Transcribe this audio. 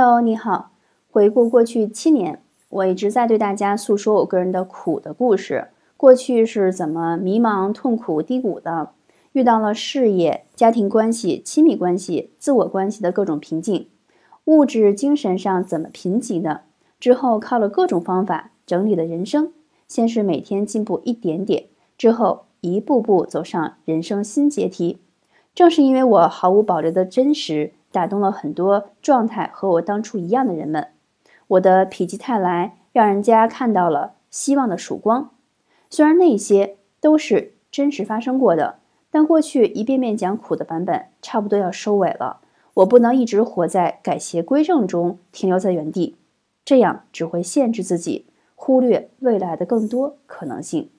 Hello，你好。回顾过去七年，我一直在对大家诉说我个人的苦的故事。过去是怎么迷茫、痛苦、低谷的？遇到了事业、家庭关系、亲密关系、自我关系的各种瓶颈，物质、精神上怎么贫瘠的？之后靠了各种方法整理了人生。先是每天进步一点点，之后一步步走上人生新阶梯。正是因为我毫无保留的真实。打动了很多状态和我当初一样的人们，我的否极泰来让人家看到了希望的曙光。虽然那些都是真实发生过的，但过去一遍遍讲苦的版本差不多要收尾了。我不能一直活在改邪归正中，停留在原地，这样只会限制自己，忽略未来的更多可能性。